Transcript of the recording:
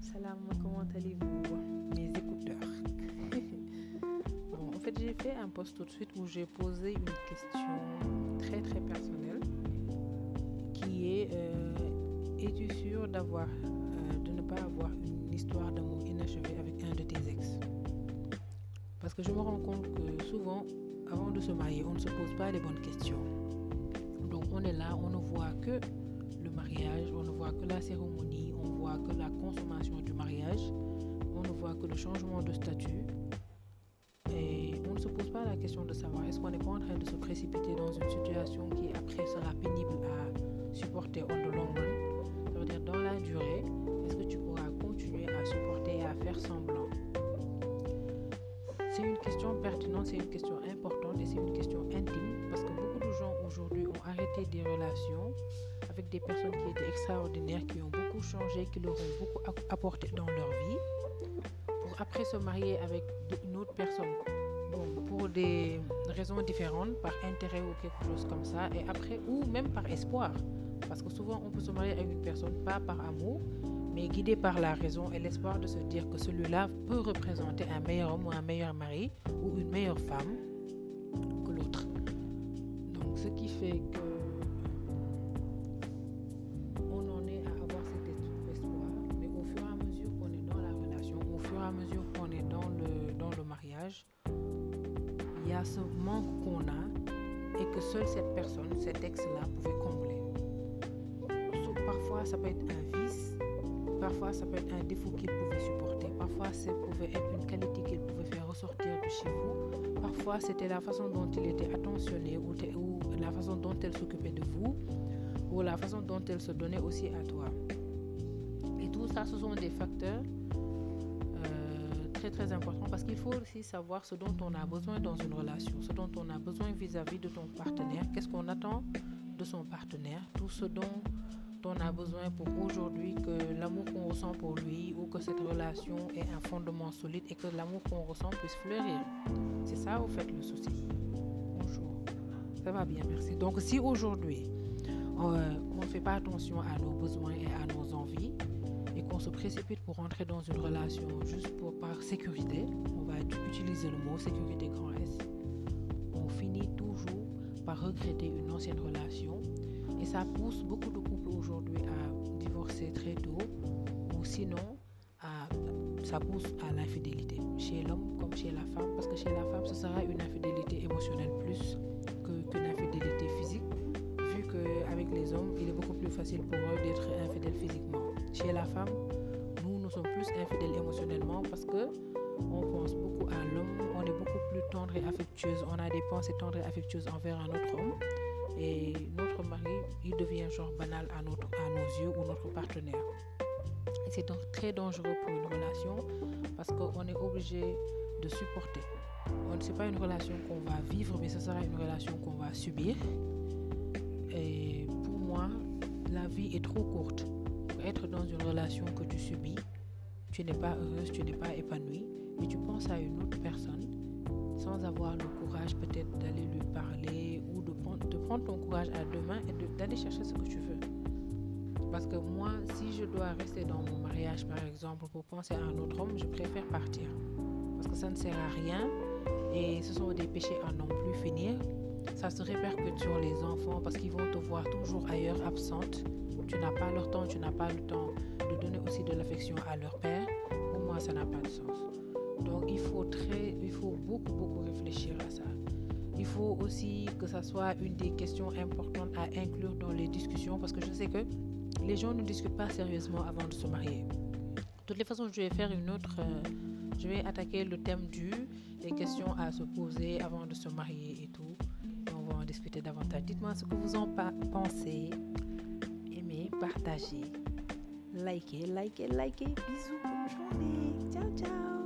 salam, salam, comment allez-vous, mes écouteurs. Bon, En fait, j'ai fait un post tout de suite où j'ai posé une question très très personnelle qui est euh, Es-tu sûr d'avoir, euh, de ne pas avoir une histoire d'amour inachevée avec un de tes ex? Parce que je me rends compte que souvent, avant de se marier, on ne se pose pas les bonnes questions. Donc on est là, on ne voit que le mariage, on ne voit que la cérémonie, on voit que la consommation que le changement de statut. Et on ne se pose pas la question de savoir est-ce qu'on n'est pas en train de se précipiter dans une situation qui après sera pénible à supporter on the long run? Ça veut dire dans la durée, est-ce que tu pourras continuer à supporter et à faire semblant? C'est une question pertinente, c'est une question importante et c'est une question intime parce que beaucoup de gens aujourd'hui ont arrêté des relations avec des personnes qui étaient extraordinaires, qui ont beaucoup changé, qui leur ont beaucoup apporté dans leur vie, après se marier avec une autre personne. Bon, pour des raisons différentes, par intérêt ou quelque chose comme ça, et après, ou même par espoir. Parce que souvent, on peut se marier avec une personne, pas par amour, mais guidé par la raison et l'espoir de se dire que celui-là peut représenter un meilleur homme ou un meilleur mari ou une meilleure femme que l'autre. Donc, ce qui fait que ce manque qu'on a et que seule cette personne, cet ex-là, pouvait combler. Parfois, ça peut être un vice, parfois, ça peut être un défaut qu'il pouvait supporter, parfois, ça pouvait être une qualité qu'il pouvait faire ressortir de chez vous, parfois, c'était la façon dont il était attentionné ou la façon dont elle s'occupait de vous, ou la façon dont elle se donnait aussi à toi. Et tout ça, ce sont des facteurs très très important parce qu'il faut aussi savoir ce dont on a besoin dans une relation, ce dont on a besoin vis-à-vis de ton partenaire, qu'est-ce qu'on attend de son partenaire, tout ce dont on a besoin pour aujourd'hui que l'amour qu'on ressent pour lui ou que cette relation ait un fondement solide et que l'amour qu'on ressent puisse fleurir. C'est ça au fait le souci. Bonjour. Ça va bien, merci. Donc si aujourd'hui euh, on ne fait pas attention à nos besoins et se précipite pour entrer dans une relation juste pour, par sécurité, on va utiliser le mot sécurité grand S, on finit toujours par regretter une ancienne relation. Et ça pousse beaucoup de couples aujourd'hui à divorcer très tôt ou sinon à, ça pousse à l'infidélité. Chez l'homme comme chez la femme parce que chez la femme ce sera une infidélité émotionnelle plus qu'une infidélité physique facile pour eux d'être infidèles physiquement chez la femme, nous, nous sommes plus infidèles émotionnellement parce que on pense beaucoup à l'homme, on est beaucoup plus tendre et affectueuse, on a des pensées tendres et affectueuses envers un autre homme. Et notre mari, il devient genre banal à, notre, à nos yeux ou notre partenaire. C'est donc très dangereux pour une relation parce qu'on est obligé de supporter. Ce n'est pas une relation qu'on va vivre, mais ce sera une relation qu'on va subir. Et pour moi, la vie est trop courte être dans une relation que tu subis, tu n'es pas heureuse, tu n'es pas épanouie, et tu penses à une autre personne sans avoir le courage peut-être d'aller lui parler ou de prendre, de prendre ton courage à deux mains et d'aller chercher ce que tu veux. Parce que moi, si je dois rester dans mon mariage, par exemple, pour penser à un autre homme, je préfère partir. Parce que ça ne sert à rien et ce sont des péchés à non plus finir. Ça se répercute sur les enfants parce qu'ils vont te voir toujours ailleurs absente tu n'as pas leur temps, tu n'as pas le temps de donner aussi de l'affection à leur père, pour moi, ça n'a pas de sens. Donc, il faut, très, il faut beaucoup, beaucoup réfléchir à ça. Il faut aussi que ça soit une des questions importantes à inclure dans les discussions parce que je sais que les gens ne discutent pas sérieusement avant de se marier. De toutes les façons, je vais faire une autre. Euh, je vais attaquer le thème du les questions à se poser avant de se marier et tout on va en discuter davantage. Dites-moi ce que vous en pensez. Aimez, partagez, likez, likez, likez. Bisous, bonne journée. Ciao, ciao.